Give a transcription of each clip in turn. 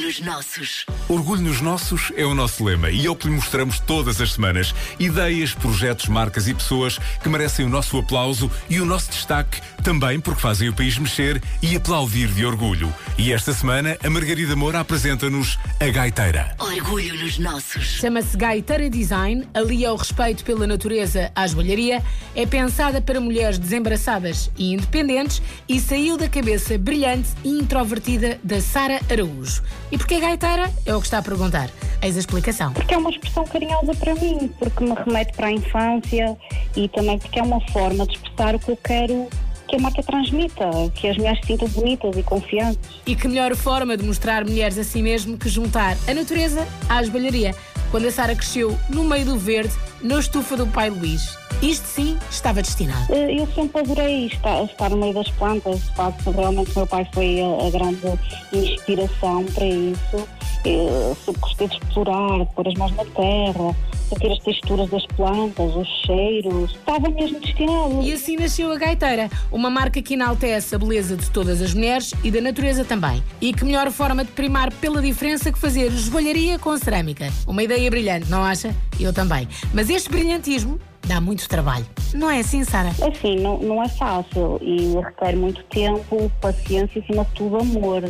nos nossos. Orgulho nos nossos é o nosso lema e é o que lhe mostramos todas as semanas. Ideias, projetos, marcas e pessoas que merecem o nosso aplauso e o nosso destaque também porque fazem o país mexer e aplaudir de orgulho. E esta semana a Margarida Moura apresenta-nos a Gaiteira. Orgulho nos nossos. Chama-se Gaiteira Design, alia o respeito pela natureza à joalharia, é pensada para mulheres desembaraçadas e independentes e saiu da cabeça brilhante e introvertida da Sara Araújo. E porquê gaiteira? É o que está a perguntar. Eis a explicação. Porque é uma expressão carinhosa para mim, porque me remete para a infância e também porque é uma forma de expressar o que eu quero que a marca transmita, que as mulheres se sintam bonitas e confiantes. E que melhor forma de mostrar mulheres a si mesmo que juntar a natureza à joalharia, quando a Sara cresceu no meio do verde, na estufa do pai Luís. Isto sim estava destinado. Eu sempre adorei estar, estar no meio das plantas, de facto, realmente o meu pai foi a, a grande inspiração para isso. Sempre gostei de explorar, pôr as mãos na terra, sentir as texturas das plantas, os cheiros. Estava mesmo destinado. E assim nasceu a Gaiteira, uma marca que enaltece a beleza de todas as mulheres e da natureza também. E que melhor forma de primar pela diferença que fazer joalharia com cerâmica. Uma ideia brilhante, não acha? Eu também. Mas este brilhantismo dá muito trabalho. Não é assim, Sara? Assim, não, não é fácil e requer muito tempo, paciência e, acima de tudo, amor.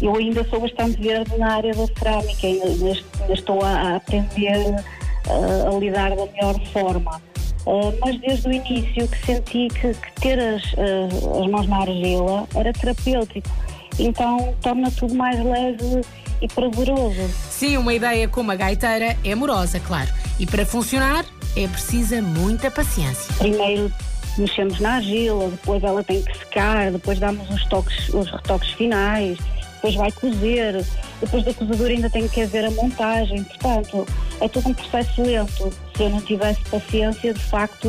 Eu ainda sou bastante verde na área da cerâmica, ainda, ainda estou a, a aprender uh, a lidar da melhor forma. Uh, mas desde o início que senti que, que ter as, uh, as mãos na argila era terapêutico. Então torna tudo mais leve e prazeroso. Sim, uma ideia como a gaiteira é amorosa, claro. E para funcionar é precisa muita paciência. Primeiro mexemos na argila, depois ela tem que secar, depois damos os, toques, os retoques finais, depois vai cozer, depois da cozedura ainda tem que haver a montagem. Portanto, é todo um processo lento. Se eu não tivesse paciência, de facto,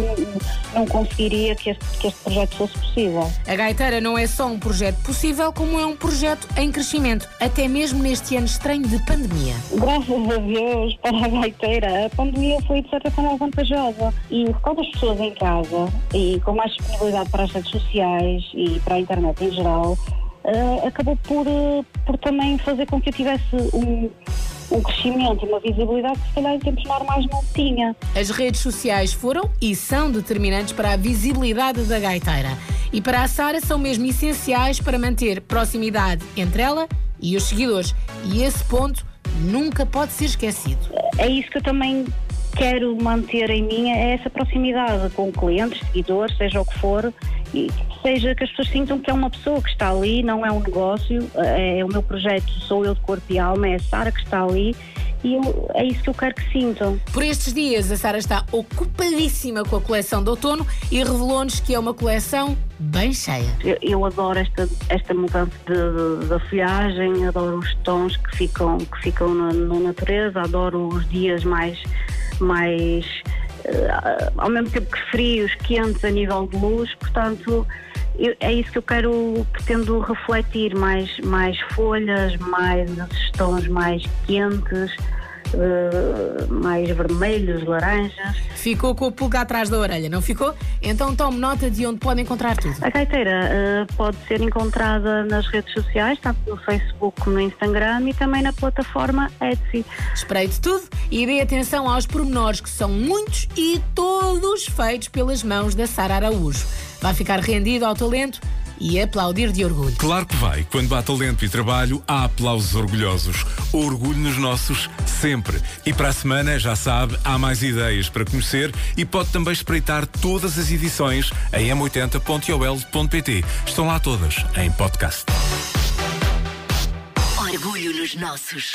não, conseguiria que este, que este projeto fosse possível. A Gaiteira não é só um projeto possível, como é um projeto em crescimento, até mesmo neste ano estranho de pandemia. Graças a Deus, para a gaiteira, a pandemia foi de certa forma vantajosa. E quando as pessoas em casa e com mais disponibilidade para as redes sociais e para a internet em geral, uh, acabou por, uh, por também fazer com que eu tivesse um, um crescimento e uma visibilidade que se calhar em tempos normais não tinha. As redes sociais foram e são determinantes para a visibilidade da gaiteira. E para a Sara são mesmo essenciais para manter proximidade entre ela e os seguidores. E esse ponto nunca pode ser esquecido. É isso que eu também quero manter em mim, é essa proximidade com clientes, seguidores, seja o que for, e seja que as pessoas sintam que é uma pessoa que está ali, não é um negócio, é o meu projeto, sou eu de corpo e alma, é a Sara que está ali e eu, é isso que eu quero que sintam. Por estes dias, a Sara está ocupadíssima com a coleção de outono e revelou-nos que é uma coleção bem cheia. Eu, eu adoro esta, esta mudança da folhagem, adoro os tons que ficam, que ficam na, na natureza, adoro os dias mais mais uh, ao mesmo tempo que frios, quentes a nível de luz, portanto eu, é isso que eu quero, pretendo refletir, mais, mais folhas, mais esses mais quentes, uh, mais vermelhos, laranjas. Ficou com o pulga atrás da orelha, não ficou? Então tome nota de onde pode encontrar tudo. A gaiteira uh, pode ser encontrada nas redes sociais, tanto no Facebook como no Instagram e também na plataforma Etsy. Espreite tudo e dê atenção aos pormenores, que são muitos e todos feitos pelas mãos da Sara Araújo. Vai ficar rendido ao talento e aplaudir de orgulho. Claro que vai. Quando há talento e trabalho, há aplausos orgulhosos. Orgulho nos nossos, sempre. E para a semana, já sabe, há mais ideias para conhecer e pode também espreitar todas as edições em m80.ol.pt. Estão lá todas em podcast. Orgulho nos nossos.